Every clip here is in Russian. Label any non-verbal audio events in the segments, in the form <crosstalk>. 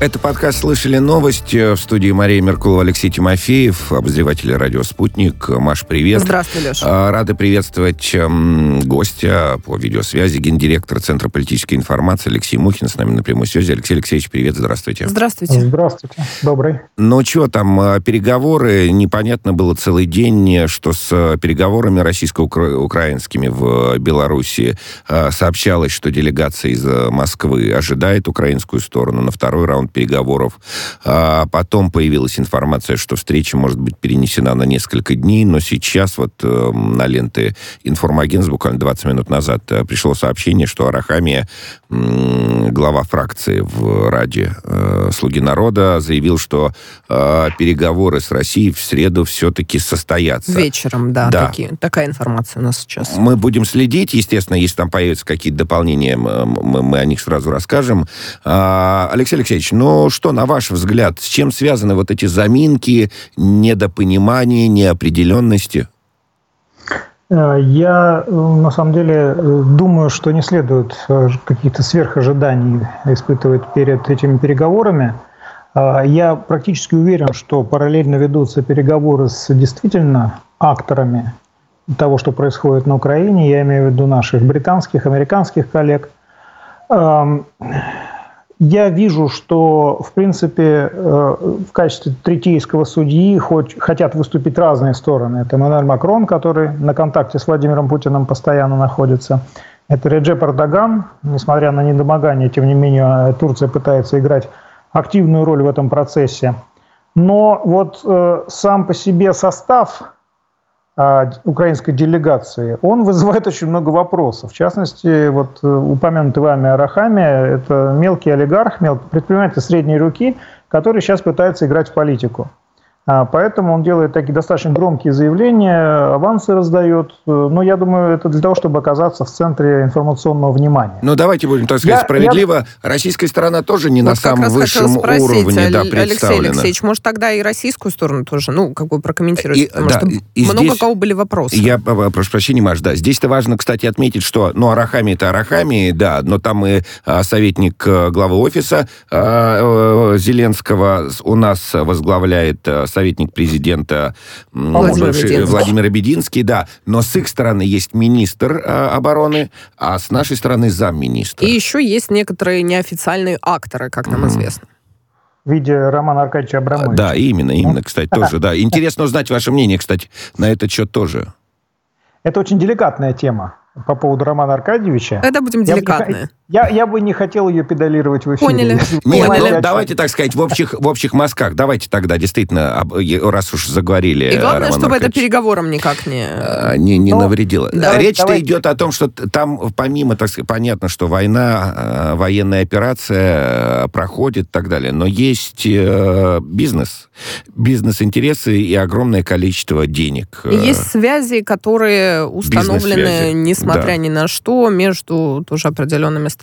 Это подкаст «Слышали новость» в студии Мария Меркулова, Алексей Тимофеев, обозреватель радио «Спутник». Маш, привет. Здравствуй, Леша. А, рады приветствовать эм, гостя по видеосвязи, гендиректор Центра политической информации Алексей Мухин с нами на прямой связи. Алексей Алексеевич, привет, здравствуйте. Здравствуйте. Здравствуйте, добрый. Ну, что там, э, переговоры, непонятно было целый день, что с переговорами российско-украинскими в Беларуси э, сообщалось, что делегация из Москвы ожидает украинскую сторону на второй раунд переговоров. А потом появилась информация, что встреча может быть перенесена на несколько дней, но сейчас вот э, на ленты информагентств буквально 20 минут назад э, пришло сообщение, что Арахамия, э, глава фракции в Раде э, «Слуги народа», заявил, что э, переговоры с Россией в среду все-таки состоятся. Вечером, да, да. Такие, такая информация у нас сейчас. Мы будем следить, естественно, если там появятся какие-то дополнения, мы, мы о них сразу расскажем. А, Алексей Алексеевич, но что, на ваш взгляд, с чем связаны вот эти заминки, недопонимания, неопределенности? Э, я, э, на самом деле, э, думаю, что не следует каких-то сверхожиданий испытывать перед этими переговорами. Я практически уверен, что параллельно ведутся переговоры с действительно акторами того, что происходит на Украине. Я имею в виду наших британских, американских коллег. Я вижу, что, в принципе, э, в качестве третейского судьи хоть, хотят выступить разные стороны. Это Эммануэль Макрон, который на контакте с Владимиром Путиным постоянно находится. Это Реджеп Эрдоган. Несмотря на недомогание, тем не менее, Турция пытается играть активную роль в этом процессе. Но вот э, сам по себе состав украинской делегации, он вызывает очень много вопросов. В частности, вот э, упомянутый вами Арахами, это мелкий олигарх, мелкий предприниматель средней руки, который сейчас пытается играть в политику. А, поэтому он делает такие достаточно громкие заявления, авансы раздает. Но я думаю, это для того, чтобы оказаться в центре информационного внимания. Ну, давайте будем, так сказать, я, справедливо. Я... Российская сторона тоже не вот на самом высшем спросить, уровне да, представлена. Алексей Алексеевич, может, тогда и российскую сторону тоже, ну, как бы прокомментировать? И, потому да, что и много здесь, кого были вопросы. Я прошу прощения, Маш, да. Здесь-то важно, кстати, отметить, что, ну, Арахами это Арахами, да, но там и а, советник а, главы офиса а, а, Зеленского у нас возглавляет а, советник президента Владимир, бывший, Бединский. Владимир Бединский, да. Но с их стороны есть министр э, обороны, а с нашей стороны замминистра. И еще есть некоторые неофициальные акторы, как нам mm. известно в виде Романа Аркадьевича Абрамовича. Да, именно, именно, кстати, <laughs> тоже, да. Интересно узнать ваше мнение, кстати, на этот счет тоже. Это очень деликатная тема по поводу Романа Аркадьевича. Это будем деликатные. Я, я бы не хотел ее педалировать в эфире. Поняли. <laughs> Нет, Поняли. Ну, давайте, так сказать, в общих, в общих мазках. Давайте тогда, действительно, раз уж заговорили. И главное, чтобы это переговором никак не... А, не, не ну, навредило. Речь-то идет о том, что там, помимо, так сказать, понятно, что война, а, военная операция а, проходит и так далее, но есть э, бизнес, бизнес-интересы и огромное количество денег. И есть связи, которые установлены, несмотря да. ни на что, между тоже определенными странами?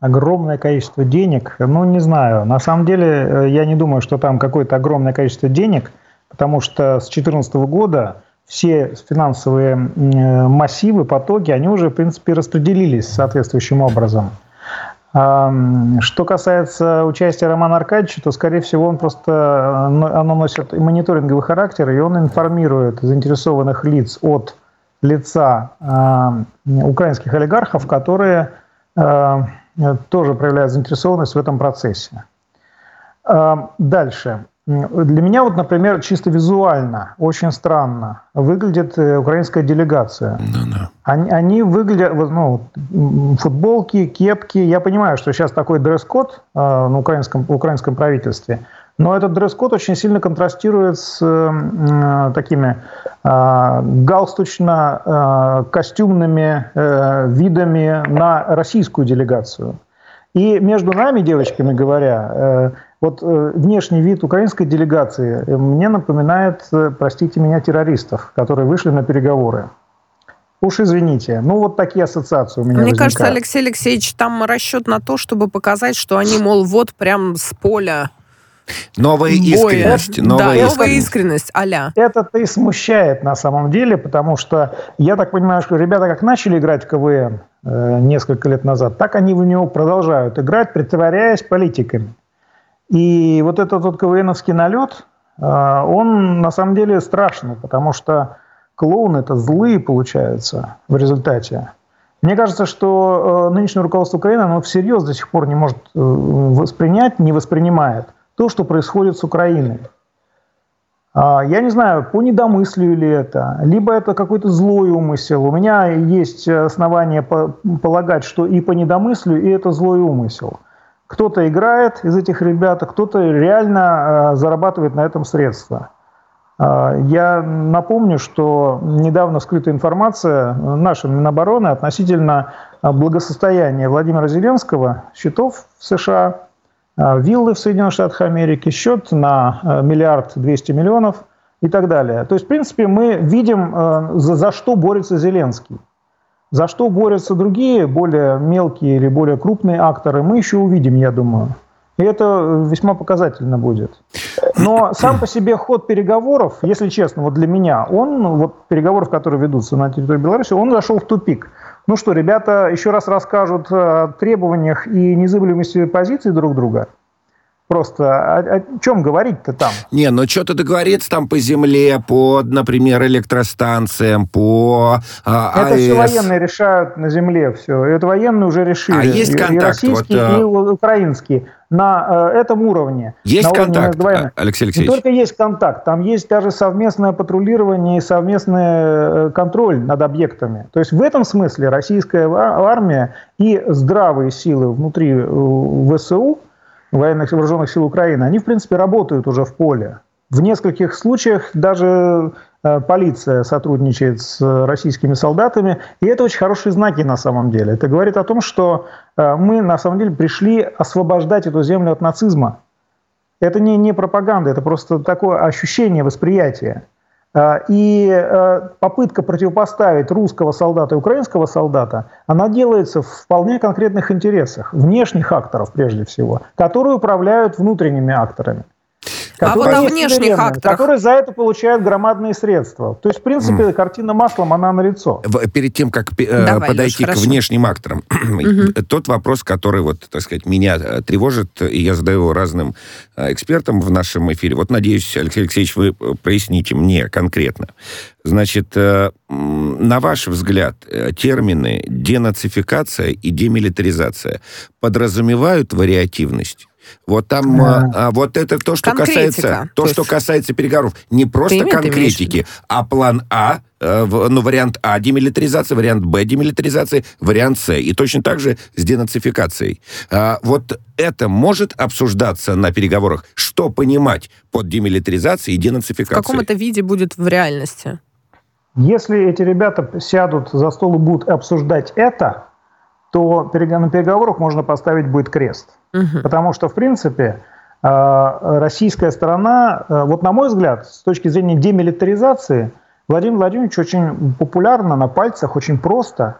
Огромное количество денег, ну не знаю. На самом деле э, я не думаю, что там какое-то огромное количество денег, потому что с 2014 года все финансовые э, массивы, потоки, они уже, в принципе, распределились соответствующим образом. Что касается участия Романа Аркадьевича, то, скорее всего, он просто э, оно носит мониторинговый характер, и он информирует заинтересованных лиц от лица э, украинских олигархов, которые э, тоже проявляют заинтересованность в этом процессе. Э, дальше. Для меня вот, например, чисто визуально очень странно выглядит э, украинская делегация. No, no. Они, они выглядят, ну, футболки, кепки. Я понимаю, что сейчас такой дресс-код э, на украинском, в украинском правительстве – но этот дресс-код очень сильно контрастирует с э, такими э, галстучно-костюмными э, видами на российскую делегацию. И между нами, девочками говоря, э, вот э, внешний вид украинской делегации мне напоминает, э, простите меня, террористов, которые вышли на переговоры. Уж извините. Ну, вот такие ассоциации у меня Мне возникают. кажется, Алексей Алексеевич, там расчет на то, чтобы показать, что они, мол, вот прям с поля Новая искренность. Новая, да, искренность. новая искренность, а-ля. Это-то и смущает на самом деле, потому что я так понимаю, что ребята как начали играть в КВН э, несколько лет назад, так они в него продолжают играть, притворяясь политиками. И вот этот вот КВНовский налет, э, он на самом деле страшный, потому что клоуны это злые получаются в результате. Мне кажется, что э, нынешнее руководство Украины, оно всерьез до сих пор не может э, воспринять, не воспринимает то, что происходит с Украиной. А, я не знаю, по недомыслию ли это, либо это какой-то злой умысел. У меня есть основания полагать, что и по недомыслию, и это злой умысел. Кто-то играет из этих ребят, а кто-то реально э, зарабатывает на этом средства. А, я напомню, что недавно вскрыта информация нашей Минобороны относительно а, благосостояния Владимира Зеленского, счетов в США, а, виллы в Соединенных Штатах Америки, счет на миллиард двести миллионов и так далее. То есть, в принципе, мы видим, за, за что борется Зеленский. За что борются другие, более мелкие или более крупные акторы, мы еще увидим, я думаю. И это весьма показательно будет. Но сам по себе ход переговоров, если честно, вот для меня, он, вот переговоров, которые ведутся на территории Беларуси, он зашел в тупик. Ну что, ребята еще раз расскажут о требованиях и незыблемости позиций друг друга – Просто о, о чем говорить-то там? Не, ну что-то договориться там по земле, по, например, электростанциям, по а, Это АЭС. все военные решают на земле все. Это военные уже решили. А есть контакт? И российские, вот, и украинские. На э, этом уровне. Есть на контакт, уровне Алексей Алексеевич? Не только есть контакт, там есть даже совместное патрулирование и совместный э, контроль над объектами. То есть в этом смысле российская армия и здравые силы внутри э, ВСУ – военных вооруженных сил Украины, они, в принципе, работают уже в поле. В нескольких случаях даже полиция сотрудничает с российскими солдатами, и это очень хорошие знаки на самом деле. Это говорит о том, что э, мы на самом деле пришли освобождать эту землю от нацизма. Это не, не пропаганда, это просто такое ощущение, восприятие. И э, попытка противопоставить русского солдата и украинского солдата, она делается в вполне конкретных интересах, внешних акторов прежде всего, которые управляют внутренними акторами. А вот о внешних акторах. Которые за это получают громадные средства. То есть, в принципе, mm. картина маслом, она налицо. Перед тем, как э, Давай, подойти Леш, к внешним акторам, <clears throat> тот вопрос, который, вот, так сказать, меня э, тревожит, и я задаю его разным э, экспертам в нашем эфире. Вот, надеюсь, Алексей Алексеевич, вы проясните мне конкретно. Значит, на ваш взгляд, термины денацификация и демилитаризация подразумевают вариативность? Вот там, а, а, вот это то, что Конкретика. касается, то, то что касается переговоров. Не просто конкретики, а план А, э, ну, вариант А демилитаризация, вариант Б демилитаризация, вариант С. И точно так же с денацификацией. А, вот это может обсуждаться на переговорах? Что понимать под демилитаризацией и денацификацией? В каком это виде будет в реальности? Если эти ребята сядут за стол и будут обсуждать это, то на переговорах можно поставить будет крест. Угу. Потому что, в принципе, э, российская сторона, э, вот на мой взгляд, с точки зрения демилитаризации, Владимир Владимирович очень популярно, на пальцах, очень просто,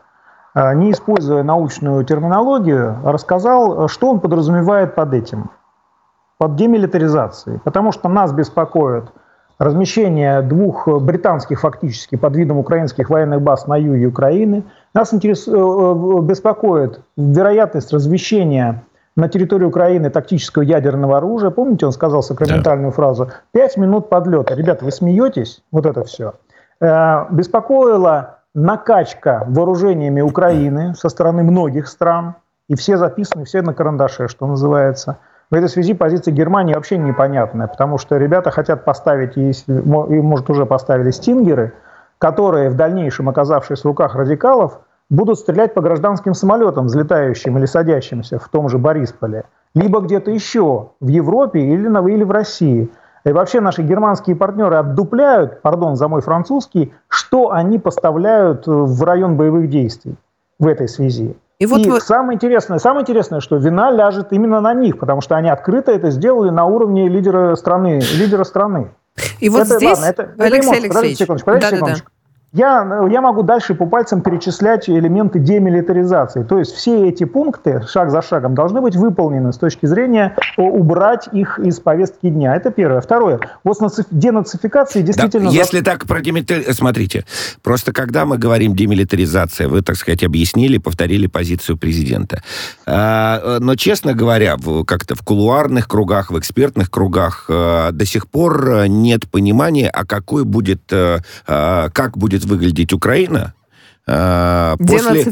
э, не используя научную терминологию, рассказал, что он подразумевает под этим, под демилитаризацией. Потому что нас беспокоит размещение двух британских фактически под видом украинских военных баз на юге Украины. Нас интерес... беспокоит вероятность размещения на территории Украины тактического ядерного оружия. Помните, он сказал сакраментальную да. фразу «пять минут подлета». Ребята, вы смеетесь? Вот это все. Э, беспокоила накачка вооружениями Украины со стороны многих стран. И все записаны, все на карандаше, что называется. В этой связи позиция Германии вообще непонятная, потому что ребята хотят поставить, и, может, уже поставили стингеры, которые в дальнейшем, оказавшись в руках радикалов, будут стрелять по гражданским самолетам, взлетающим или садящимся в том же Борисполе, либо где-то еще, в Европе или, на, или в России. И вообще наши германские партнеры отдупляют, пардон за мой французский, что они поставляют в район боевых действий в этой связи. И, вот и вы... самое интересное, самое интересное, что вина ляжет именно на них, потому что они открыто это сделали на уровне лидера страны, лидера страны. И вот это, здесь, ладно, это, Алексей это Алексеевич, подождите секундочку, подождите да, секундочку. Да, да. Я, я могу дальше по пальцам перечислять элементы демилитаризации. То есть все эти пункты, шаг за шагом, должны быть выполнены с точки зрения убрать их из повестки дня. Это первое. Второе. Вот денацификации действительно... Да, если так про демилитаризацию... Смотрите, просто когда мы говорим демилитаризация, вы, так сказать, объяснили, повторили позицию президента. А, но, честно говоря, как-то в кулуарных кругах, в экспертных кругах а, до сих пор нет понимания, а какой будет, а, как будет будет выглядеть Украина, а, после,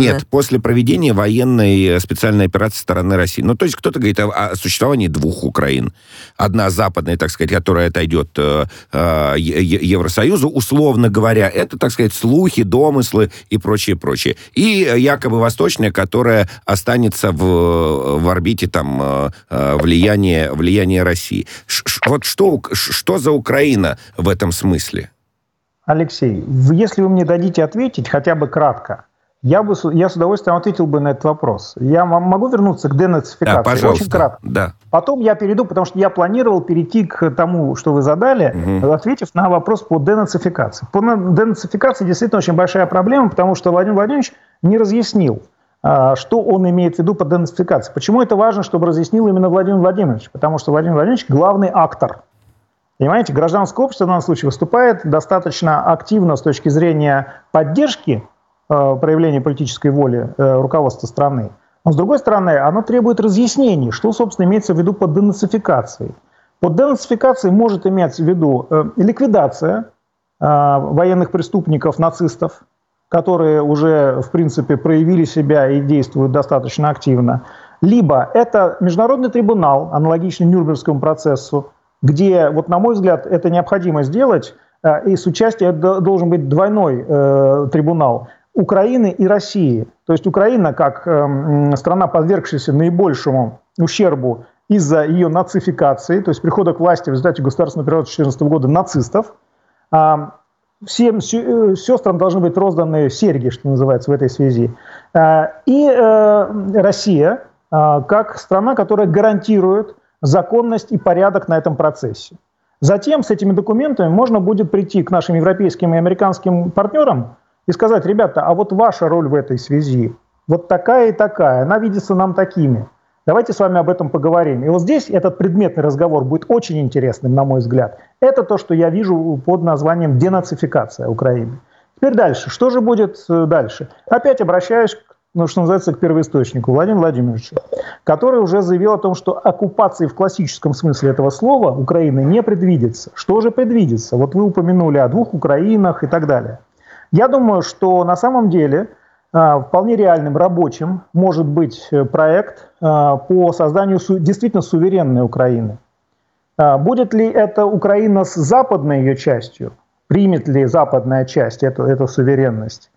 нет, после проведения военной э, специальной операции стороны России. Ну, то есть кто-то говорит о, о существовании двух Украин. Одна западная, так сказать, которая отойдет э, э, Евросоюзу, условно говоря. Это, так сказать, слухи, домыслы и прочее, прочее. И якобы восточная, которая останется в, в орбите там э, э влияния, влияния России. Ш, вот что, что за Украина в этом смысле? Алексей, если вы мне дадите ответить хотя бы кратко, я, бы, я с удовольствием ответил бы на этот вопрос. Я могу вернуться к денацификации? Да, пожалуйста. Очень кратко. Да. Потом я перейду, потому что я планировал перейти к тому, что вы задали, угу. ответив на вопрос по денацификации. По денацификации действительно очень большая проблема, потому что Владимир Владимирович не разъяснил, а, что он имеет в виду под денацификацией. Почему это важно, чтобы разъяснил именно Владимир Владимирович? Потому что Владимир Владимирович главный актор Понимаете, гражданское общество в данном случае выступает достаточно активно с точки зрения поддержки э, проявления политической воли э, руководства страны. Но, с другой стороны, оно требует разъяснений, что, собственно, имеется в виду под денацификацией. Под денацификацией может иметься в виду э, ликвидация э, военных преступников, нацистов, которые уже, в принципе, проявили себя и действуют достаточно активно. Либо это международный трибунал, аналогичный Нюрнбергскому процессу, где, вот на мой взгляд, это необходимо сделать, э, и с участием должен быть двойной э, трибунал Украины и России. То есть Украина, как э, страна, подвергшаяся наибольшему ущербу из-за ее нацификации, то есть прихода к власти в результате государственного переворота 2014 года нацистов, э, всем э, сестрам должны быть розданы серьги, что называется, в этой связи. Э, и э, Россия, как страна, которая гарантирует законность и порядок на этом процессе. Затем с этими документами можно будет прийти к нашим европейским и американским партнерам и сказать, ребята, а вот ваша роль в этой связи вот такая и такая, она видится нам такими. Давайте с вами об этом поговорим. И вот здесь этот предметный разговор будет очень интересным, на мой взгляд. Это то, что я вижу под названием денацификация Украины. Теперь дальше. Что же будет э, дальше? Опять обращаюсь ну, что называется, к первоисточнику, Владимиру Владимировичу, который уже заявил о том, что оккупации в классическом смысле этого слова Украины не предвидится. Что же предвидится? Вот вы упомянули о двух Украинах и так далее. Я думаю, что на самом деле а, вполне реальным рабочим может быть э, проект а, по созданию действительно суверенной Украины. А, будет ли это Украина с западной ее частью? Примет ли западная часть эту, эту суверенность?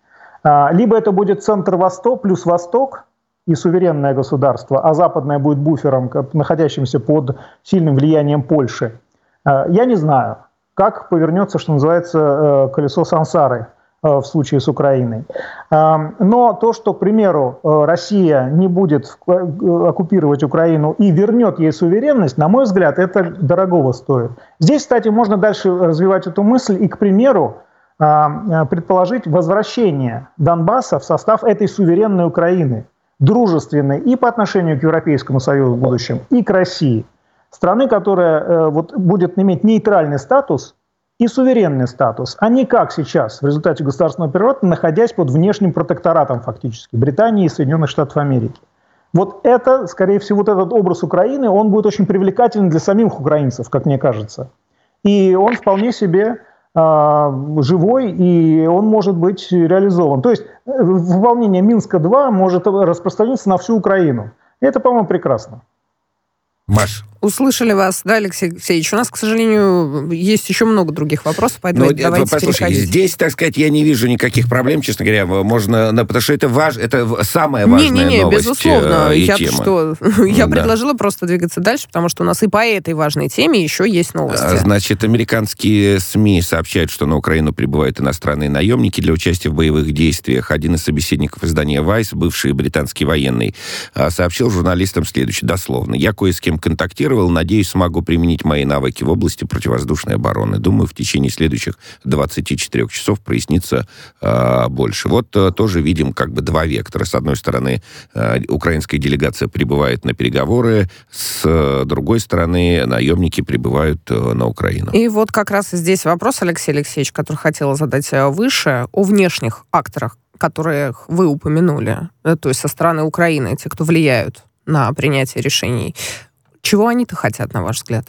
А, либо это будет центр-восток плюс восток и суверенное государство, а западное будет буфером, находящимся под сильным влиянием Польши. А, я не знаю, как повернется, что называется, э, колесо сансары э, в случае с Украиной. А, но то, что, к примеру, э, Россия не будет оккупировать Украину и вернет ей суверенность, на мой взгляд, это дорогого стоит. Здесь, кстати, можно дальше развивать эту мысль и, к примеру, предположить возвращение Донбасса в состав этой суверенной Украины, дружественной и по отношению к Европейскому Союзу в будущем, и к России. Страны, которая э, вот, будет иметь нейтральный статус и суверенный статус, а не как сейчас, в результате государственного переворота, находясь под внешним протекторатом фактически Британии и Соединенных Штатов Америки. Вот это, скорее всего, вот этот образ Украины, он будет очень привлекателен для самих украинцев, как мне кажется. И он вполне себе а, живой, и он может быть реализован. То есть э, выполнение Минска-2 может распространиться на всю Украину. Это, по-моему, прекрасно. Маш, Услышали вас, да, Алексей Алексеевич? У нас, к сожалению, есть еще много других вопросов, поэтому Но, ну, давайте переходить. здесь, так сказать, я не вижу никаких проблем, честно говоря. Можно, потому что это, важ, это самая важная не, не, не, новость безусловно. Э, и я тема. Что, <laughs> я да. предложила просто двигаться дальше, потому что у нас и по этой важной теме еще есть новости. А, значит, американские СМИ сообщают, что на Украину прибывают иностранные наемники для участия в боевых действиях. Один из собеседников издания «Вайс», бывший британский военный, а, сообщил журналистам следующее, дословно. «Я кое с кем контактировал проинформировал. Надеюсь, смогу применить мои навыки в области противовоздушной обороны. Думаю, в течение следующих 24 часов прояснится э, больше. Вот э, тоже видим как бы два вектора. С одной стороны, э, украинская делегация прибывает на переговоры, с э, другой стороны, наемники прибывают э, на Украину. И вот как раз здесь вопрос, Алексей Алексеевич, который хотела задать э, выше, о внешних акторах, которых вы упомянули, э, то есть со стороны Украины, те, кто влияют на принятие решений. Чего они-то хотят, на ваш взгляд?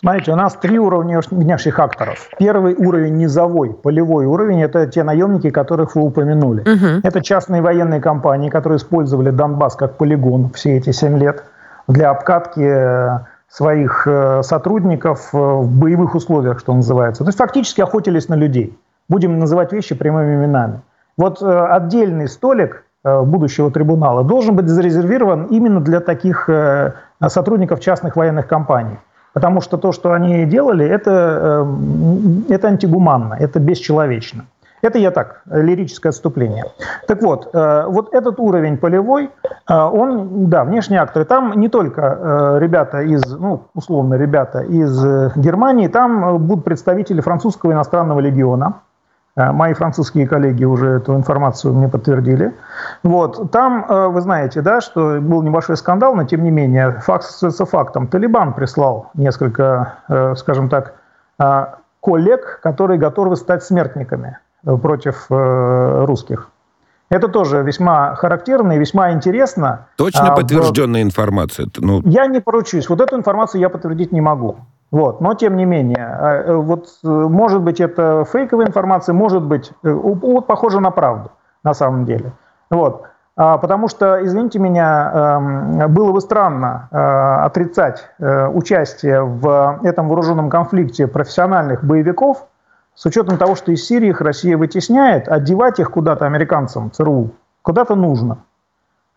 Смотрите, у нас три уровня внешних акторов. Первый уровень низовой, полевой уровень, это те наемники, которых вы упомянули. Угу. Это частные военные компании, которые использовали Донбасс как полигон все эти семь лет для обкатки э, своих э, сотрудников в боевых условиях, что называется. То есть фактически охотились на людей. Будем называть вещи прямыми именами. Вот отдельный столик Э, будущего трибунала должен быть зарезервирован именно для таких э, сотрудников частных военных компаний. Потому что то, что они делали, это, э, это антигуманно, это бесчеловечно. Это я так, лирическое отступление. Так вот, вот этот уровень полевой, он, да, внешние акторы, там не только ребята из, ну, условно, ребята из Германии, там будут представители французского иностранного легиона, Э, мои французские коллеги уже эту информацию мне подтвердили. Вот. Там, э, вы знаете, да, что был небольшой скандал, но тем не менее, факт остается фактом. Талибан прислал несколько, э, скажем так, коллег, которые готовы стать смертниками против русских. Это тоже весьма характерно и весьма интересно. Точно а, подтвержденная информация? Ну... Я не поручусь. Вот эту информацию я подтвердить не могу. Вот. Но тем не менее, а, э, вот, э, может быть это фейковая информация, может быть, э, вот, похоже на правду на самом деле. Вот. А, потому что, извините меня, эм, было бы странно отрицать участие в этом вооруженном конфликте профессиональных боевиков, с учетом того, что из Сирии их Россия вытесняет, отдевать их куда-то американцам, ЦРУ, куда-то нужно.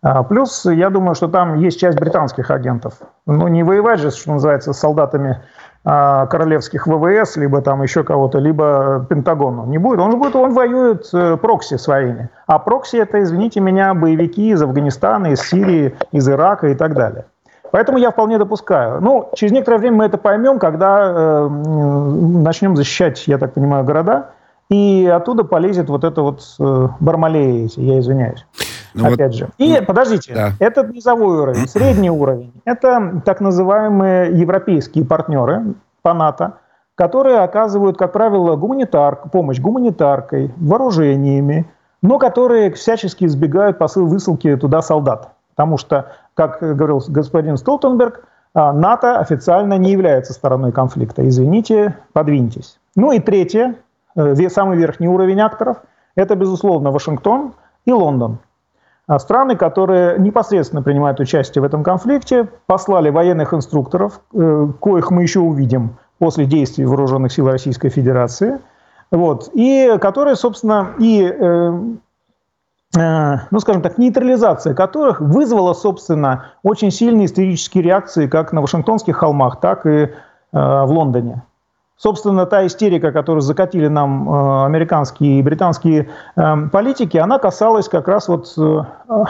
А, плюс, я думаю, что там есть часть британских агентов. Ну, не воевать же, что называется, с солдатами а, королевских ВВС, либо там еще кого-то, либо Пентагону. Не будет. Он же будет, он воюет э, прокси своими. А прокси это, извините меня, боевики из Афганистана, из Сирии, из Ирака и так далее. Поэтому я вполне допускаю. Ну, через некоторое время мы это поймем, когда э, начнем защищать, я так понимаю, города, и оттуда полезет вот это вот э, бармалеи я извиняюсь. Ну, опять вот, же. И, ну, подождите, да. это низовой уровень, <clears throat> средний уровень. Это так называемые европейские партнеры по НАТО, которые оказывают, как правило, гуманитар, помощь гуманитаркой, вооружениями, но которые всячески избегают посыл высылки туда солдат. Потому что, как говорил господин Столтенберг, а, НАТО официально не является стороной конфликта. Извините, подвиньтесь. Ну и третье, э, самый верхний уровень акторов, это, безусловно, Вашингтон и Лондон. А страны, которые непосредственно принимают участие в этом конфликте, послали военных инструкторов, э, коих мы еще увидим после действий вооруженных сил Российской Федерации, вот, и которые, собственно, и, э, э, ну, скажем так, нейтрализация которых вызвала, собственно, очень сильные исторические реакции как на Вашингтонских холмах, так и в Лондоне. Собственно, та истерика, которую закатили нам э, американские и британские э, политики, она касалась как раз вот э,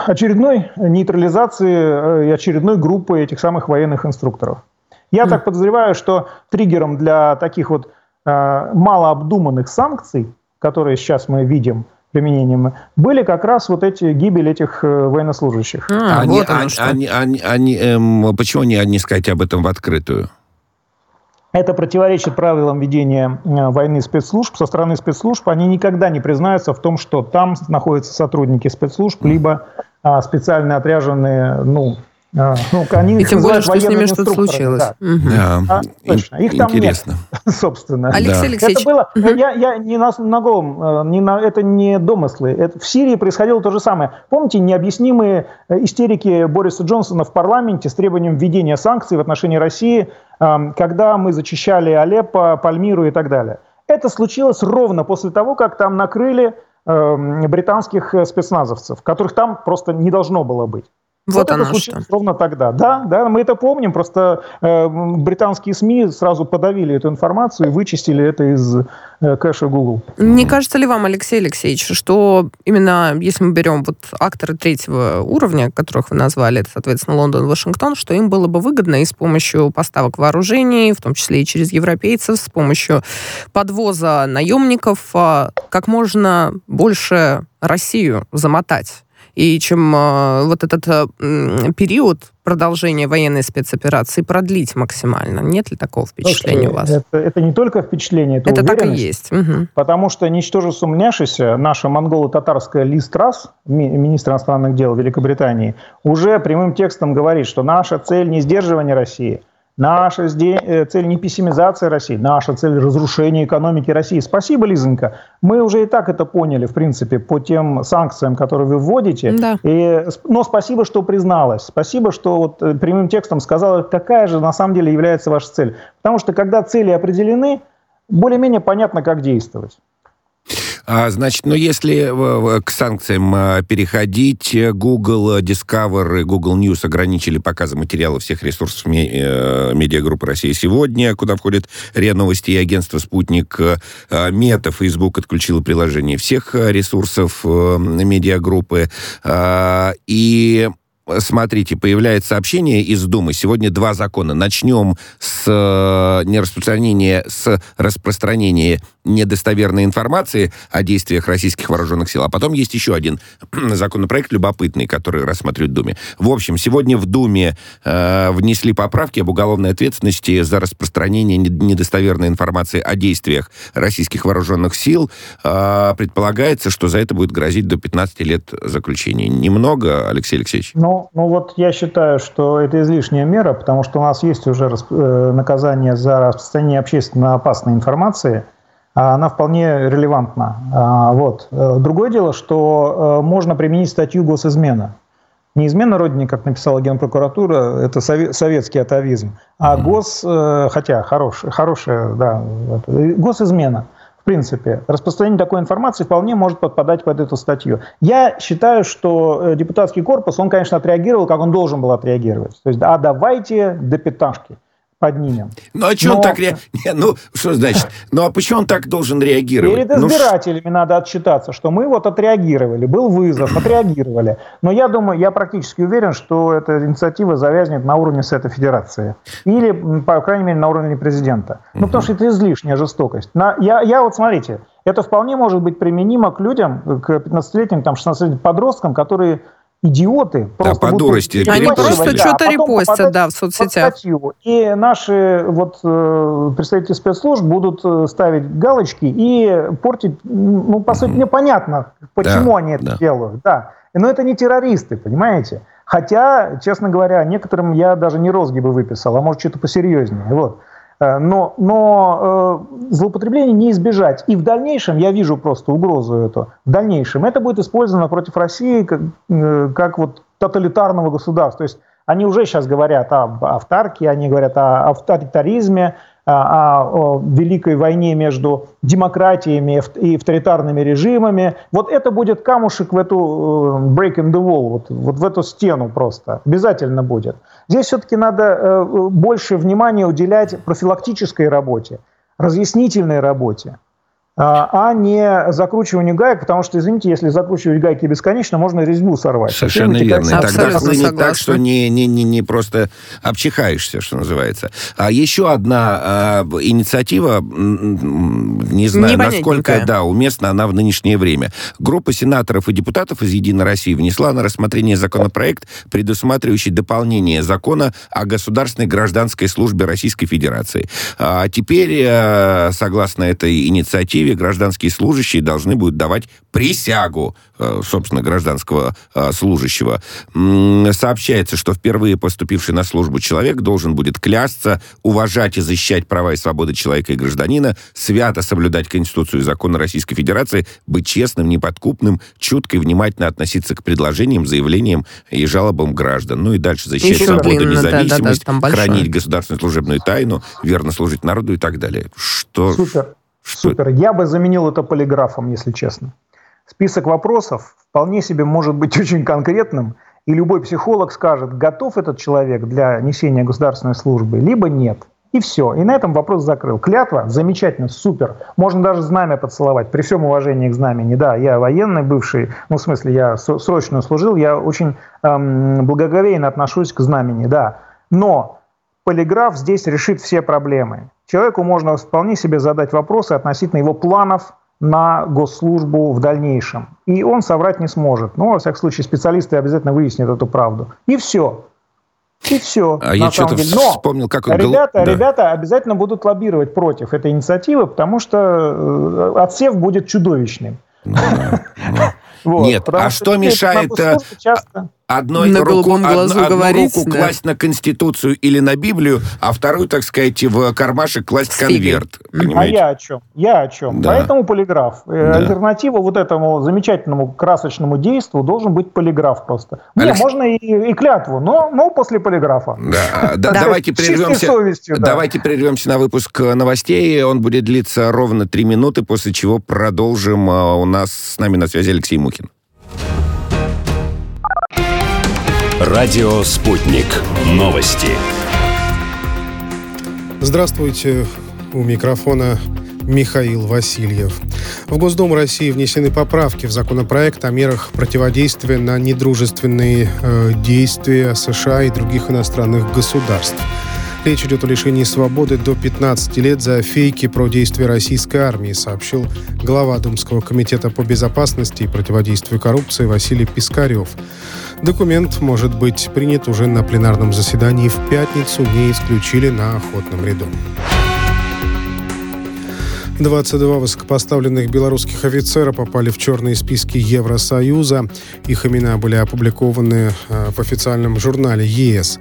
очередной нейтрализации и очередной группы этих самых военных инструкторов. Я mm. так подозреваю, что триггером для таких вот малообдуманных санкций, которые сейчас мы видим, применением, были как раз вот эти гибель этих военнослужащих. А, они, вот они, они, они, они, эм, почему не, не сказать об этом в открытую? Это противоречит правилам ведения войны спецслужб. Со стороны спецслужб они никогда не признаются в том, что там находятся сотрудники спецслужб, либо а, специально отряженные ну, а, ну, они и тем более, что с ними что-то случилось. Да. Угу. Да. А, точно. Их там Интересно. нет, <laughs> собственно. Алексей да. Алексеевич. Это было, угу. я, я не на, на голом, э, не на, это не домыслы. Это, в Сирии происходило то же самое. Помните необъяснимые э, истерики Бориса Джонсона в парламенте с требованием введения санкций в отношении России, эм, когда мы зачищали Алеппо, Пальмиру и так далее. Это случилось ровно после того, как там накрыли эм, британских э, спецназовцев, которых там просто не должно было быть. Вот, это случилось что. ровно тогда. Да, да, мы это помним, просто э, британские СМИ сразу подавили эту информацию и вычистили это из э, кэша Google. Не кажется ли вам, Алексей Алексеевич, что именно если мы берем вот акторы третьего уровня, которых вы назвали, это, соответственно, Лондон, Вашингтон, что им было бы выгодно и с помощью поставок вооружений, в том числе и через европейцев, с помощью подвоза наемников, а, как можно больше Россию замотать? И чем э, вот этот э, период продолжения военной спецоперации продлить максимально. Нет ли такого впечатления Слушайте, у вас? Это, это не только впечатление, это, это так и есть. Угу. Потому что, ничтоже сумняшися, наша монголо-татарская Ли Страс, ми, министр иностранных дел Великобритании, уже прямым текстом говорит, что наша цель не сдерживание России – Наша э, цель не пессимизация России, наша цель разрушение экономики России. Спасибо, Лизонька. Мы уже и так это поняли, в принципе, по тем санкциям, которые вы вводите. Да. И, но спасибо, что призналась. Спасибо, что вот э, прямым текстом сказала, какая же на самом деле является ваша цель. Потому что когда цели определены, более-менее понятно, как действовать. А, значит, ну если к санкциям а, переходить, Google Discover и Google News ограничили показы материалов всех ресурсов э, медиагруппы «Россия сегодня», куда входят РИА Новости и агентство «Спутник». А, Мета, Facebook отключила приложение всех ресурсов э, медиагруппы. И смотрите, появляется сообщение из Думы. Сегодня два закона. Начнем с э, нераспространения, с распространения недостоверной информации о действиях российских вооруженных сил. А потом есть еще один <clears throat> законопроект любопытный, который рассматривают в Думе. В общем, сегодня в Думе э, внесли поправки об уголовной ответственности за распространение недостоверной информации о действиях российских вооруженных сил. Э, предполагается, что за это будет грозить до 15 лет заключения. Немного, Алексей Алексеевич? Ну, ну вот я считаю, что это излишняя мера, потому что у нас есть уже э, наказание за распространение общественно опасной информации – а она вполне релевантна. А, вот. Э, другое дело, что э, можно применить статью госизмена. Не измена Родине, как написала Генпрокуратура, это советский атовизм, а гос, хотя хорош, хорошая, да, госизмена. В принципе, распространение такой информации вполне может подпадать под эту статью. Я считаю, что депутатский корпус, он, конечно, отреагировал, как он должен был отреагировать. То есть, а давайте до пятнашки поднимем. Ну а что Но... он так ре... <laughs> Ну, что значит? Ну а почему он так должен реагировать? Перед ну, избирателями ну, надо отчитаться, что мы вот отреагировали, был вызов, <clears throat> отреагировали. Но я думаю, я практически уверен, что эта инициатива завязнет на уровне Совета Федерации. Или, по крайней мере, на уровне президента. Ну, потому что это излишняя жестокость. На, я, я вот, смотрите, это вполне может быть применимо к людям, к 15-летним, там, 16-летним подросткам, которые идиоты. Просто да, по дурости. Они просто что-то а репостят, да, в соцсетях. И наши вот э, представители спецслужб будут э, ставить галочки и портить, ну, по сути, непонятно, почему да, они это да. делают. Да. Но это не террористы, понимаете? Хотя, честно говоря, некоторым я даже не розги бы выписал, а может, что-то посерьезнее. Вот. Э, но, но э, злоупотребление не избежать. И в дальнейшем, я вижу просто угрозу эту, в дальнейшем это будет использовано против России как, э, как вот тоталитарного государства. То есть они уже сейчас говорят об автарке, они говорят о авторитаризме, о, о великой войне между демократиями и авторитарными режимами. Вот это будет камушек в эту break in the wall, вот, вот в эту стену просто. Обязательно будет. Здесь все-таки надо э, больше внимания уделять профилактической работе, разъяснительной работе. А, а не закручиванию гаек, потому что, извините, если закручивать гайки бесконечно, можно резьбу сорвать. Совершенно верно. И тогда хлынет так, что не, не, не, не просто обчихаешься, что называется. А еще одна а, инициатива, не знаю, насколько да, уместна она в нынешнее время. Группа сенаторов и депутатов из «Единой России» внесла на рассмотрение законопроект, предусматривающий дополнение закона о государственной гражданской службе Российской Федерации. А теперь, э, согласно этой инициативе, перспективе гражданские служащие должны будут давать присягу, э, собственно, гражданского э, служащего. Сообщается, что впервые поступивший на службу человек должен будет клясться, уважать и защищать права и свободы человека и гражданина, свято соблюдать Конституцию и законы Российской Федерации, быть честным, неподкупным, чутко и внимательно относиться к предложениям, заявлениям и жалобам граждан. Ну и дальше защищать Еще, свободу, блин, независимость, да, да, да, хранить государственную служебную тайну, верно служить народу и так далее. Что... Супер. Супер. Я бы заменил это полиграфом, если честно. Список вопросов вполне себе может быть <laughs> очень конкретным И любой психолог скажет, готов этот человек для несения государственной службы, либо нет. И все. И на этом вопрос закрыл. Клятва замечательно, супер. Можно даже знамя поцеловать, при всем уважении к знамени. Да, я военный бывший, ну, в смысле, я срочно служил, я очень эм, благоговейно отношусь к знамени, да. Но полиграф здесь решит все проблемы. Человеку можно вполне себе задать вопросы относительно его планов на госслужбу в дальнейшем. И он соврать не сможет. Но, во всяком случае, специалисты обязательно выяснят эту правду. И все. И все. А я что-то Но вспомнил, как он... Ребята, да. ребята обязательно будут лоббировать против этой инициативы, потому что э, отсев будет чудовищным. Ну, да, ну. <laughs> Вот, Нет, а что мешает э, часто... одной на руку, глазу одну, говорить, одну руку да. класть на Конституцию или на Библию, а вторую, так сказать, в кармашек класть конверт? Понимаете? А я о чем? Я о чем? Да. Поэтому полиграф. Э, да. Альтернатива вот этому замечательному красочному действу должен быть полиграф просто. Алекс... Не, можно и, и клятву, но, но после полиграфа. Да, да, давайте прервемся. Совестью, да. Давайте прервемся на выпуск новостей. Он будет длиться ровно три минуты, после чего продолжим. А, у нас с нами на связи Алексей Мухин. Радио «Спутник». Новости. Здравствуйте. У микрофона Михаил Васильев. В Госдуму России внесены поправки в законопроект о мерах противодействия на недружественные э, действия США и других иностранных государств. Речь идет о лишении свободы до 15 лет за фейки про действия российской армии, сообщил глава Думского комитета по безопасности и противодействию коррупции Василий Пискарев. Документ может быть принят уже на пленарном заседании в пятницу, не исключили на охотном ряду. 22 высокопоставленных белорусских офицера попали в черные списки Евросоюза. Их имена были опубликованы э, в официальном журнале ЕС.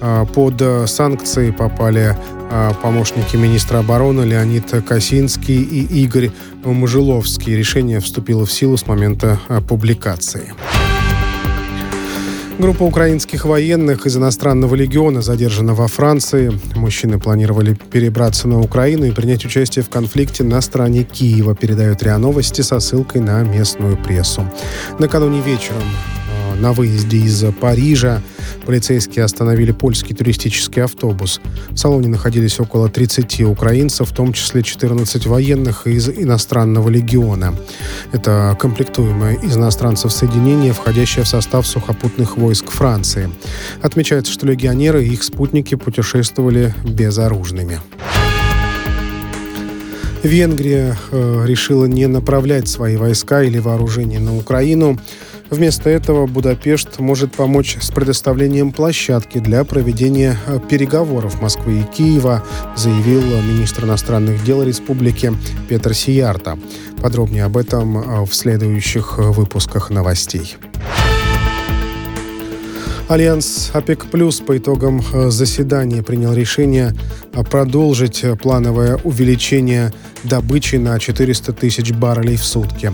А, под э, санкции попали помощники министра обороны Леонид Косинский и Игорь Мужиловский. Решение вступило в силу с момента публикации. Группа украинских военных из иностранного легиона задержана во Франции. Мужчины планировали перебраться на Украину и принять участие в конфликте на стороне Киева, передают РИА Новости со ссылкой на местную прессу. Накануне вечером на выезде из Парижа полицейские остановили польский туристический автобус. В салоне находились около 30 украинцев, в том числе 14 военных из иностранного легиона. Это комплектуемое из иностранцев соединение, входящее в состав сухопутных войск Франции. Отмечается, что легионеры и их спутники путешествовали безоружными. Венгрия э, решила не направлять свои войска или вооружение на Украину. Вместо этого Будапешт может помочь с предоставлением площадки для проведения э, переговоров Москвы и Киева, заявил министр иностранных дел республики Петер Сийярто. Подробнее об этом э, в следующих выпусках новостей. Альянс ОПЕК Плюс по итогам э, заседания принял решение продолжить плановое увеличение добычи на 400 тысяч баррелей в сутки.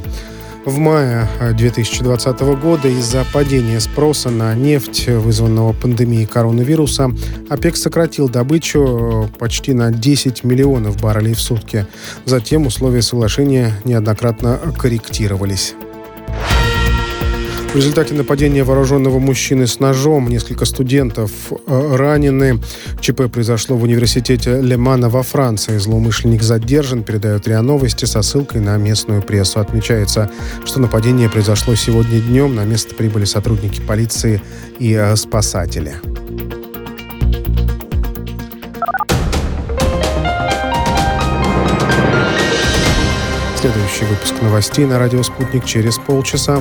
В мае 2020 э, года из-за падения спроса на нефть, вызванного пандемией коронавируса, ОПЕК сократил добычу э, почти на 10 миллионов баррелей в сутки. Затем условия соглашения неоднократно корректировались. В результате нападения вооруженного мужчины с ножом несколько студентов э, ранены. ЧП произошло в университете Лемана во Франции. Злоумышленник задержан, передают РИА Новости со ссылкой на местную прессу. Отмечается, что нападение произошло сегодня днем. На место прибыли сотрудники полиции и э, спасатели. Следующий выпуск новостей на радио «Спутник» через полчаса.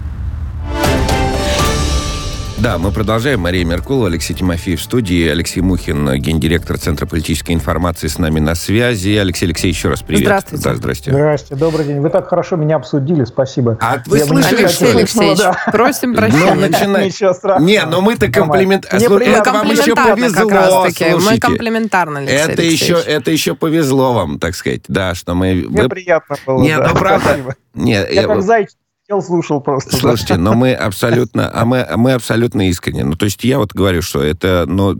Да, мы продолжаем. Мария Меркулова, Алексей Тимофеев в студии, Алексей Мухин, гендиректор Центра политической информации с нами на связи. Алексей Алексей, еще раз привет. Здравствуйте. Да, здрасте. Здрасте, добрый день. Вы так хорошо меня обсудили, спасибо. А вы Я слышали, не Алексей что? Алексеевич, Да. просим Ну, прощения. начинай. Ничего страшного. Не, ну мы-то комплимент... Мне это вам еще Комплиментарно повезло, как раз-таки. Мы слушайте. комплиментарно, Алексей Это еще, Алексеевич. это еще повезло вам, так сказать, да, что мы... Мне вы- приятно было. Нет, да, ну правда... спасибо. Нет, Я я- как зайчик сидел, слушал просто. да. Слушайте, но мы абсолютно, а мы, мы абсолютно искренне. Ну, то есть я вот говорю, что это, ну,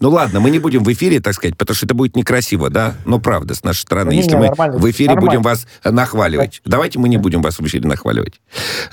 ну ладно, мы не будем в эфире, так сказать, потому что это будет некрасиво, да? Ну, правда, с нашей стороны. Не, Если не, мы нормально, в эфире нормально. будем вас нахваливать. Давайте мы не будем вас в эфире нахваливать.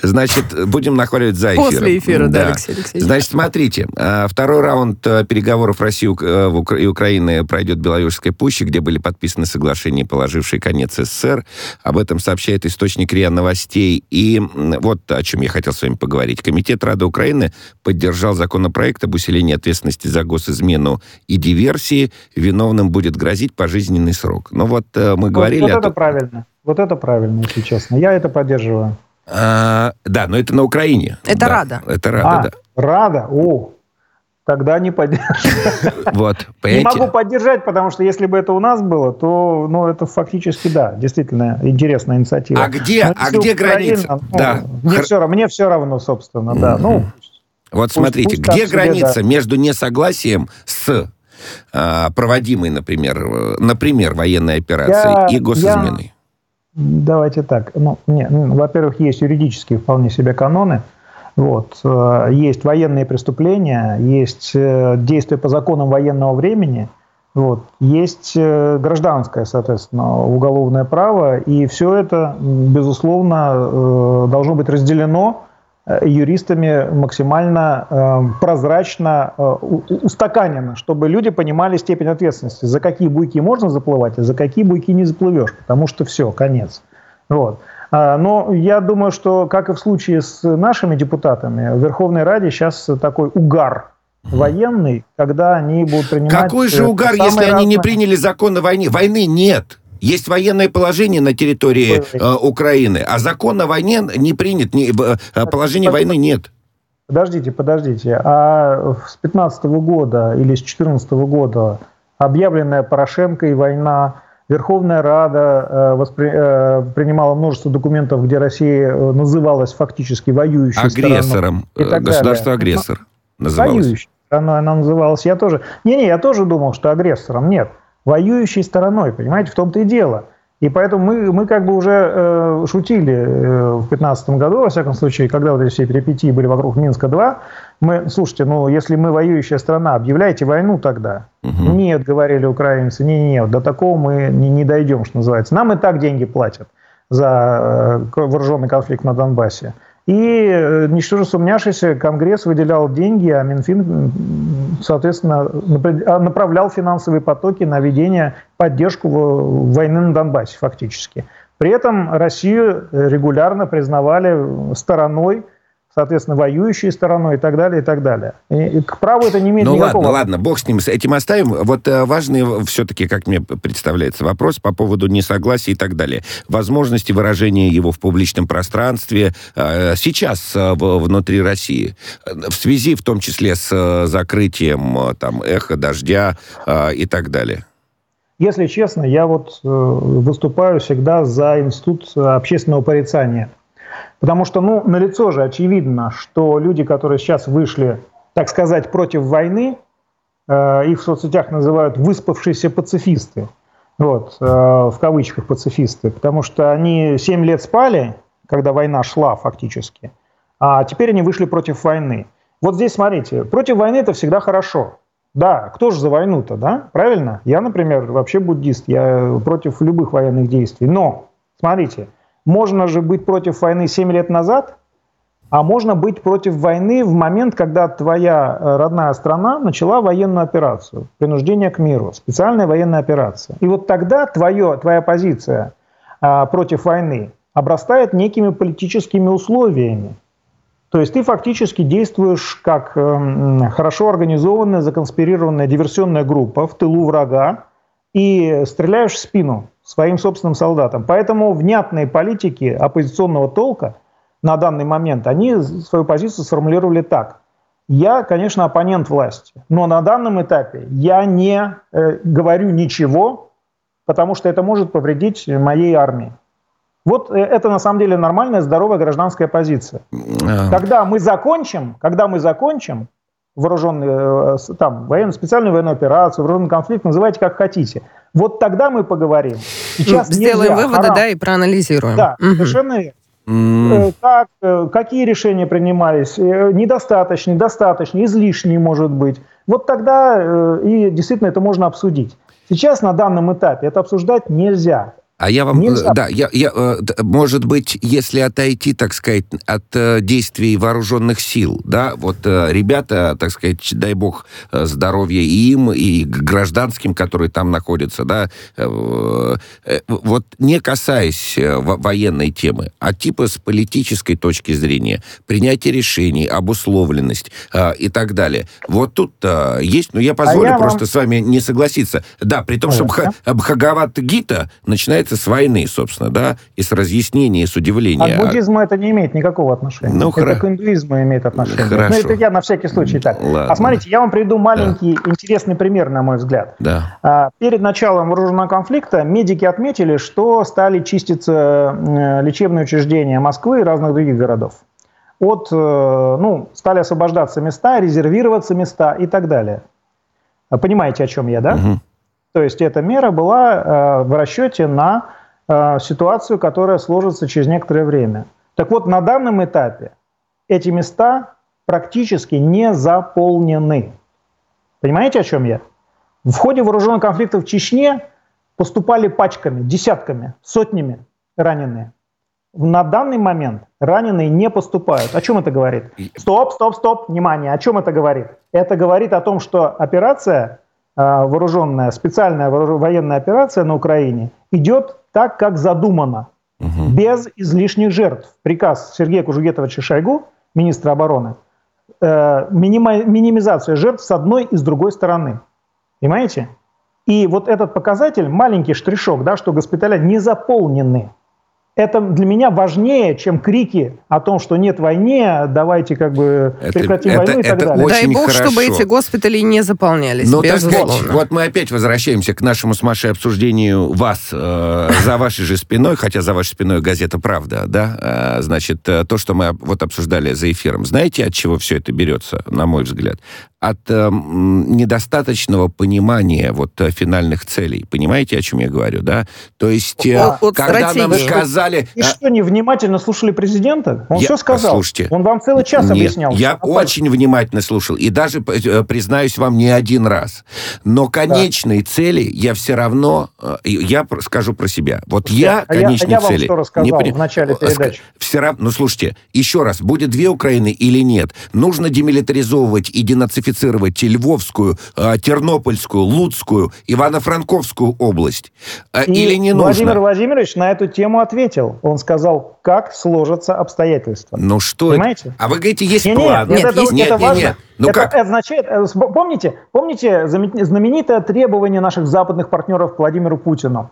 Значит, будем нахваливать за эфиром. После эфира, да, Алексей Алексеевич. Значит, смотрите, а, второй раунд э, переговоров России э, и Украины пройдет в Беловежской пуще, где были подписаны соглашения, положившие конец СССР. Об этом сообщает источник РИА Новостей. И вот о чем я хотел с вами поговорить. Комитет Рады Украины поддержал законопроект об усилении ответственности за госизмену и диверсии. Виновным будет грозить пожизненный срок. Ну вот э, мы Вот- говорили... Вот о это том- правильно. Вот это правильно, если честно. Я это поддерживаю. А, да, но это на Украине. Это Да, Рада. Это Рада, а, да. рада? О, тогда не поддерживаю. <laughs> Вот, Не понимаете? могу поддержать, потому что если бы это у нас было, то ну, это фактически, да, действительно интересная инициатива. А где- Но а где граница? ну, Да. Мне, Хр- все, равно- мне все равно, собственно, да. Ну, Вот смотрите, пусть где себе, граница да. между несогласием с а, проводимой, например, э, например, военной операцией Я- и госизменой? Давайте так. Ну, не, ну, во-первых, есть юридические вполне себе каноны. Вот. э, Есть военные преступления, есть э, действия по законам военного времени, вот. есть э, гражданское, соответственно, уголовное право, и все это, безусловно, должно быть разделено юристами максимально прозрачно, устаканено, чтобы люди понимали степень ответственности, за какие буйки можно заплывать, а за какие буйки не заплывешь, потому что все, конец. Вот. А, Но я думаю, что, как и в случае с нашими депутатами, в Верховной Раде сейчас такой угар военный, когда они будут принимать... Какой же э, угар, если они не разные- приняли закон о войне? Войны нет. Есть военное положение на территории э, Украины, а закон о войне не принят, не- э, положения войны нет. Подождите, подождите. А с 15 года или с 14 года объявленная Порошенко и война, Верховная Рада э, воспри- э, принимала множество документов, где Россия э, называлась фактически воюющей. Агрессором. и так э, Государство далее. агрессор называлось. Воюющей стороной она называлась. Я тоже... Не-не, я тоже думал, что агрессором. Нет. Воюющей стороной, понимаете, в том-то и дело. И поэтому мы, мы как бы уже э, шутили э, в 2015 году, во всяком случае, когда вот эти все перипетии были вокруг Минска-2, мы, слушайте, ну, если мы воюющая страна, объявляйте войну тогда. Мгм. Нет, говорили украинцы, не, не, до такого мы не, не дойдем, что называется. Нам и так деньги платят за э, вооруженный конфликт на Донбассе. И, э, ничтоже сумняшися, Конгресс выделял деньги, а Минфин, соответственно, а, направлял финансовые потоки на ведение, поддержку войны на Донбассе фактически. При этом Россию э, регулярно признавали стороной, соответственно, воюющей стороной и так далее, и так далее. И, и к праву это не имеет Ну никакого ладно, ладно, бог с ним, с этим оставим. Вот э, важный все-таки, как мне представляется, вопрос по поводу несогласия и так далее. Возможности выражения его в публичном пространстве э, сейчас э, внутри России. Э, В связи в том числе с э, закрытием э, там эхо, дождя э, и так далее. Если честно, я вот э, выступаю всегда за институт э, общественного порицания. Потому что, ну, налицо же очевидно, что люди, которые сейчас вышли, так сказать, против войны, э, их в соцсетях называют выспавшиеся пацифисты. Вот, э, в кавычках пацифисты. Потому что они 7 лет спали, когда война шла фактически, а теперь они вышли против войны. Вот здесь, смотрите, против войны это всегда хорошо. Да, кто же за войну-то, да? Правильно? Я, например, вообще буддист, я против любых военных действий. Но, смотрите, можно же быть против войны 7 лет назад, а можно быть против войны в момент, когда твоя э, родная страна начала военную операцию, принуждение к миру, специальная военная операция. И вот тогда твое, твоя позиция а, против войны обрастает некими политическими условиями. То есть ты фактически действуешь как эм, хорошо организованная, законспирированная диверсионная группа в тылу врага и стреляешь в спину своим собственным солдатам. Поэтому внятные политики оппозиционного толка на данный момент, они свою позицию сформулировали так. Я, конечно, оппонент власти, но на данном этапе я не э, говорю ничего, потому что это может повредить моей армии. Вот э, это на самом деле нормальная, здоровая гражданская позиция. А. Когда мы закончим, когда мы закончим вооруженные, э, там, военно, специальную военную операцию, вооруженный конфликт, называйте как хотите. Вот тогда мы поговорим. Сейчас ну, Сделаем нельзя, выводы, харам. да, и проанализируем. Да, угу. совершенно верно. Mm. Как, какие решения принимались, недостаточные, достаточные, излишние, может быть. Вот тогда и действительно это можно обсудить. Сейчас на данном этапе это обсуждать нельзя. А я вам, Нельзя. да, я, я, э, может быть, если отойти, так сказать, от э, действий вооруженных сил, да, вот э, ребята, так сказать, дай бог здоровья им и гражданским, которые там находятся, да, вот не касаясь военной темы, а типа с политической точки зрения, принятие решений, обусловленность и так далее. Вот тут есть, но я позволю а я просто вам... с вами не согласиться. Да, при том, что Бхагават Гита начинает с войны, собственно, да, и с разъяснения, и с удивления. От буддизма это не имеет никакого отношения. Ну, это хра... к индуизму имеет отношение. Хорошо. Ну, это я на всякий случай так. Ладно. А смотрите, я вам приведу маленький да. интересный пример, на мой взгляд. Да. А, перед началом вооруженного конфликта медики отметили, что стали чиститься э, лечебные учреждения Москвы и разных других городов. От, э, ну, стали освобождаться места, резервироваться места и так далее. Понимаете, о чем я, да? Угу. То есть эта мера была э, в расчете на э, ситуацию, которая сложится через некоторое время. Так вот, на данном этапе эти места практически не заполнены. Понимаете, о чем я? В ходе вооруженных конфликтов в Чечне поступали пачками, десятками, сотнями раненые. На данный момент раненые не поступают. О чем это говорит? Стоп, стоп, стоп, внимание. О чем это говорит? Это говорит о том, что операция вооруженная, специальная военная операция на Украине идет так, как задумано, угу. без излишних жертв. Приказ Сергея Кужугетовича Шойгу, министра обороны, э, минимизация жертв с одной и с другой стороны. Понимаете? И вот этот показатель, маленький штришок, да, что госпиталя не заполнены это для меня важнее, чем крики о том, что нет войны, давайте как бы прекратим это, войну это, и так далее. Дай бог, хорошо. чтобы эти госпитали не заполнялись. Но, так сказать, вот мы опять возвращаемся к нашему с Машей обсуждению вас э, за вашей же спиной, хотя за вашей спиной газета «Правда», да? Э, значит, э, то, что мы вот обсуждали за эфиром. Знаете, от чего все это берется, на мой взгляд? от э, недостаточного понимания вот э, финальных целей. Понимаете, о чем я говорю, да? То есть, э, от когда нам сказали... И что, невнимательно слушали президента? Он я, все сказал. Слушайте, Он вам целый час нет, объяснял. Я очень так. внимательно слушал. И даже, э, признаюсь вам, не один раз. Но конечные да. цели я все равно... Э, я скажу про себя. Вот слушайте, я конечные а я, а я цели... вам что рассказал не, в начале передачи? Все равно... Ну, слушайте, еще раз. Будет две Украины или нет? Нужно демилитаризовывать и денацифицировать идентифицировать Львовскую, Тернопольскую, Луцкую, Ивано-Франковскую область? И или не нужно? Владимир Владимирович на эту тему ответил. Он сказал, как сложатся обстоятельства. Ну что Понимаете? Это? А вы говорите, есть нет, план. Нет, нет, это, нет, это нет, важно. Нет. Ну это как? означает, э, помните, помните знаменитое требование наших западных партнеров к Владимиру Путину?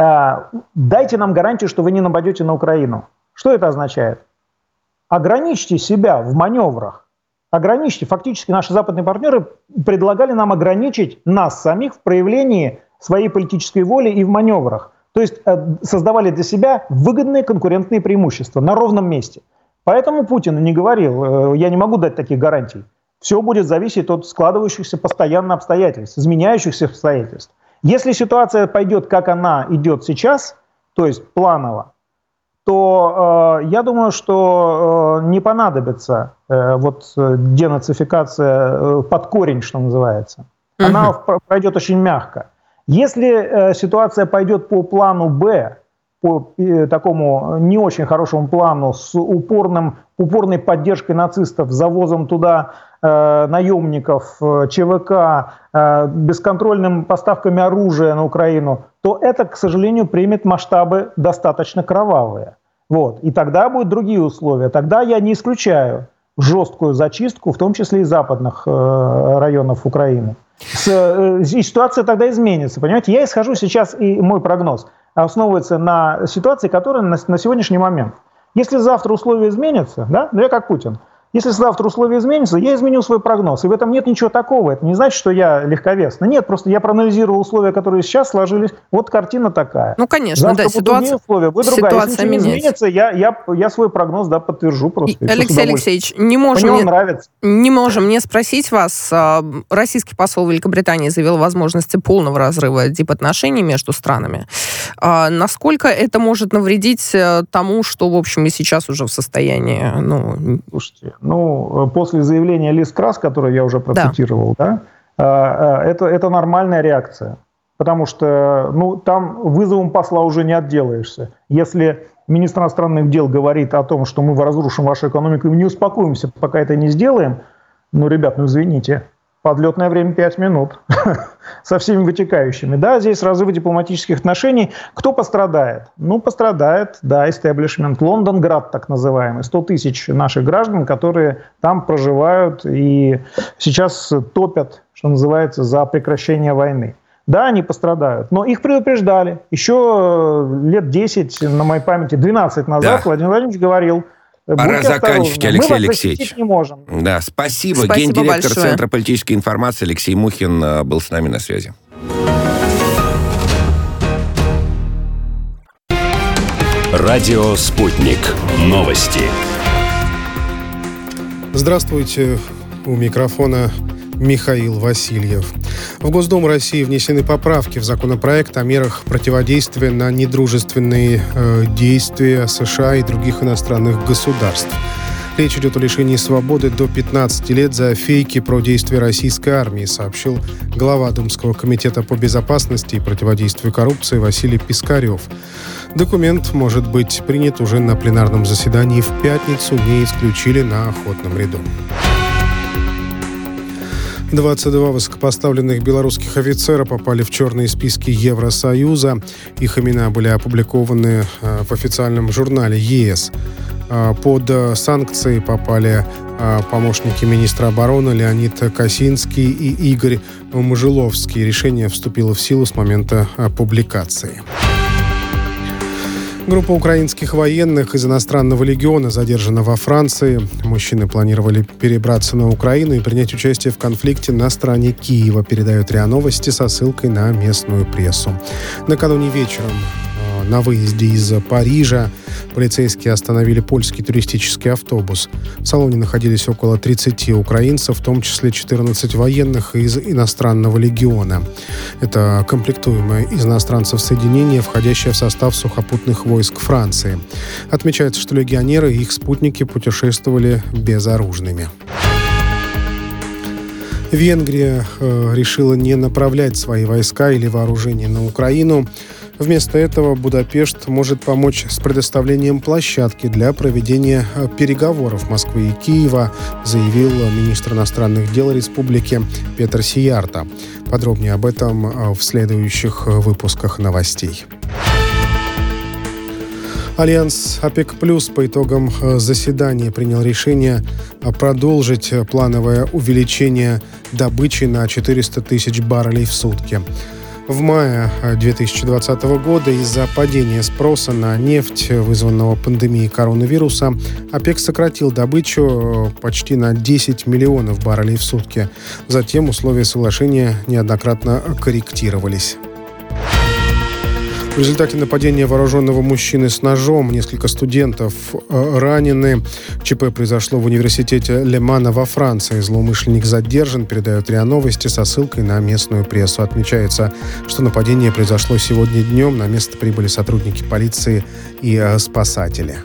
Э, дайте нам гарантию, что вы не нападете на Украину. Что это означает? Ограничьте себя в маневрах ограничьте. Фактически наши западные партнеры предлагали нам ограничить нас самих в проявлении своей политической воли и в маневрах. То есть э, создавали для себя выгодные конкурентные преимущества на ровном месте. Поэтому Путин не говорил, э, я не могу дать таких гарантий. Все будет зависеть от складывающихся постоянно обстоятельств, изменяющихся обстоятельств. Если ситуация пойдет, как она идет сейчас, то есть планово, то э, я думаю, что э, не понадобится э, вот денацификация э, под корень, что называется. Она угу. пройдет очень мягко. Если э, ситуация пойдет по плану Б, по э, такому не очень хорошему плану с упорным, упорной поддержкой нацистов, завозом туда э, наемников, э, ЧВК, э, бесконтрольным поставками оружия на Украину, то это, к сожалению, примет масштабы достаточно кровавые. Вот. И тогда будут другие условия. Тогда я не исключаю жесткую зачистку, в том числе и западных э, районов Украины. Э, и ситуация тогда изменится. Понимаете, я исхожу сейчас, и мой прогноз основывается на ситуации, которая на, на сегодняшний момент. Если завтра условия изменятся, да, ну я как Путин, Если завтра условия изменятся, я изменю свой прогноз. И в этом нет ничего такого. Это не значит, что я легковесный. Нет, просто я проанализировал условия, которые сейчас сложились. Вот картина такая. Ну, конечно, завтра да, ситуация, условия, будет другая. Если не изменится, я, я, я свой прогноз да, подтвержу просто. И, Алексей Алексеевич, не можем, не, нравится. не можем не спросить вас. А, российский посол Великобритании заявил возможности полного разрыва дипотношений между странами. А, насколько это может навредить э, тому, что, в общем, и сейчас уже в состоянии... Ну... Слушайте, ну, э, после заявления Лиз Крас, которое я уже процитировал, да, да это, это нормальная реакция. Потому что ну, там вызовом посла уже не отделаешься. Если министр иностранных дел говорит о том, что мы разрушим вашу экономику и не успокоимся, пока это не сделаем, ну, ребят, ну извините, Подлетное время 5 минут <laughs> со всеми вытекающими. Да, здесь разрывы дипломатических отношений. Кто пострадает? Ну, пострадает, да, истеблишмент. Лондонград, так называемый. 100 тысяч наших граждан, которые там проживают и сейчас топят, что называется, за прекращение войны. Да, они пострадают, но их предупреждали. Еще лет 10, на моей памяти, 12 назад да. Владимир Владимирович говорил – Пора Будьте заканчивать, осторожны. Алексей Мы Алексеевич. не можем. Да, спасибо. спасибо Гендиректор большое. Центра политической информации Алексей Мухин э, был с нами на связи. Радио «Спутник». Новости. Здравствуйте. У микрофона Михаил Васильев. В Госдуму России внесены поправки в законопроект о мерах противодействия на недружественные э, действия США и других иностранных государств. Речь идет о лишении свободы до 15 лет за фейки про действия российской армии, сообщил глава Думского комитета по безопасности и противодействию коррупции Василий Пискарев. Документ может быть принят уже на пленарном заседании в пятницу, не исключили на охотном ряду. 22 высокопоставленных белорусских офицера попали в черные списки Евросоюза. Их имена были опубликованы э, в официальном журнале ЕС. Э, под санкции попали э, помощники министра обороны Леонид Косинский и Игорь Мжиловский. Решение вступило в силу с момента публикации. Группа украинских военных из иностранного легиона задержана во Франции. Мужчины планировали перебраться на Украину и принять участие в конфликте на стороне Киева, передает РИА Новости со ссылкой на местную прессу. Накануне вечером на выезде из Парижа полицейские остановили польский туристический автобус. В салоне находились около 30 украинцев, в том числе 14 военных из иностранного легиона. Это комплектуемое из иностранцев соединение, входящее в состав сухопутных войск Франции. Отмечается, что легионеры и их спутники путешествовали безоружными. Венгрия э, решила не направлять свои войска или вооружение на Украину. Вместо этого Будапешт может помочь с предоставлением площадки для проведения э, переговоров Москвы и Киева, заявил министр иностранных дел республики Петер Сийярто. Подробнее об этом э, в следующих э, выпусках новостей. Альянс ОПЕК Плюс по итогам заседания принял решение продолжить плановое увеличение добычи на 400 тысяч баррелей в сутки. В мае 2020 э, года из-за падения спроса на нефть, вызванного пандемией коронавируса, ОПЕК сократил добычу э, почти на 10 миллионов баррелей в сутки. Затем условия соглашения неоднократно корректировались. В результате нападения вооруженного мужчины с ножом несколько студентов э, ранены. ЧП произошло в университете Лемана во Франции. Злоумышленник задержан, передает РИА Новости со ссылкой на местную прессу. Отмечается, что нападение произошло сегодня днем. На место прибыли сотрудники полиции и э, спасатели.